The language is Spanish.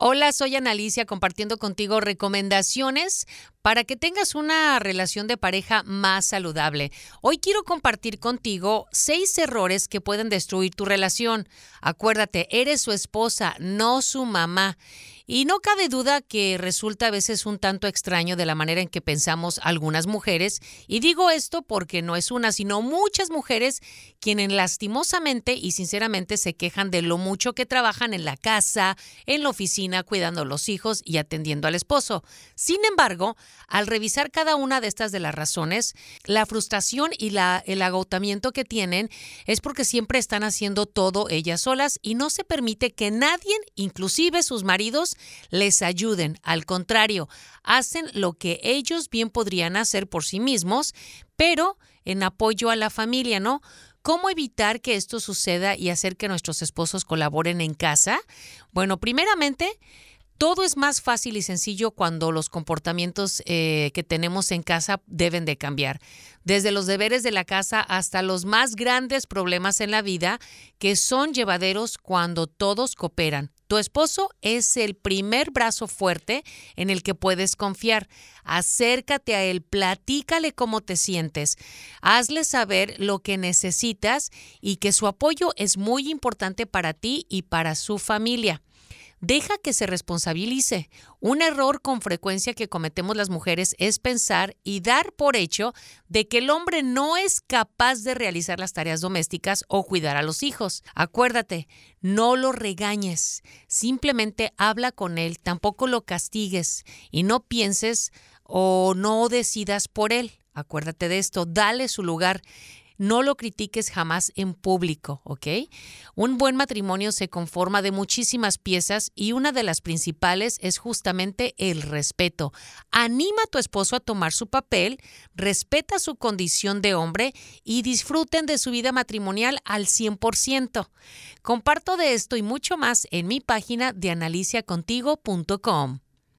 Hola, soy Analicia compartiendo contigo recomendaciones para que tengas una relación de pareja más saludable. Hoy quiero compartir contigo seis errores que pueden destruir tu relación. Acuérdate, eres su esposa, no su mamá. Y no cabe duda que resulta a veces un tanto extraño de la manera en que pensamos algunas mujeres, y digo esto porque no es una, sino muchas mujeres quienes lastimosamente y sinceramente se quejan de lo mucho que trabajan en la casa, en la oficina, cuidando a los hijos y atendiendo al esposo. Sin embargo, al revisar cada una de estas de las razones, la frustración y la, el agotamiento que tienen es porque siempre están haciendo todo ellas solas y no se permite que nadie, inclusive sus maridos, les ayuden. Al contrario, hacen lo que ellos bien podrían hacer por sí mismos, pero en apoyo a la familia, ¿no? ¿Cómo evitar que esto suceda y hacer que nuestros esposos colaboren en casa? Bueno, primeramente, todo es más fácil y sencillo cuando los comportamientos eh, que tenemos en casa deben de cambiar. Desde los deberes de la casa hasta los más grandes problemas en la vida que son llevaderos cuando todos cooperan. Tu esposo es el primer brazo fuerte en el que puedes confiar. Acércate a él, platícale cómo te sientes, hazle saber lo que necesitas y que su apoyo es muy importante para ti y para su familia. Deja que se responsabilice. Un error con frecuencia que cometemos las mujeres es pensar y dar por hecho de que el hombre no es capaz de realizar las tareas domésticas o cuidar a los hijos. Acuérdate, no lo regañes, simplemente habla con él, tampoco lo castigues y no pienses o no decidas por él. Acuérdate de esto, dale su lugar. No lo critiques jamás en público, ¿ok? Un buen matrimonio se conforma de muchísimas piezas y una de las principales es justamente el respeto. Anima a tu esposo a tomar su papel, respeta su condición de hombre y disfruten de su vida matrimonial al 100%. Comparto de esto y mucho más en mi página de analiciacontigo.com.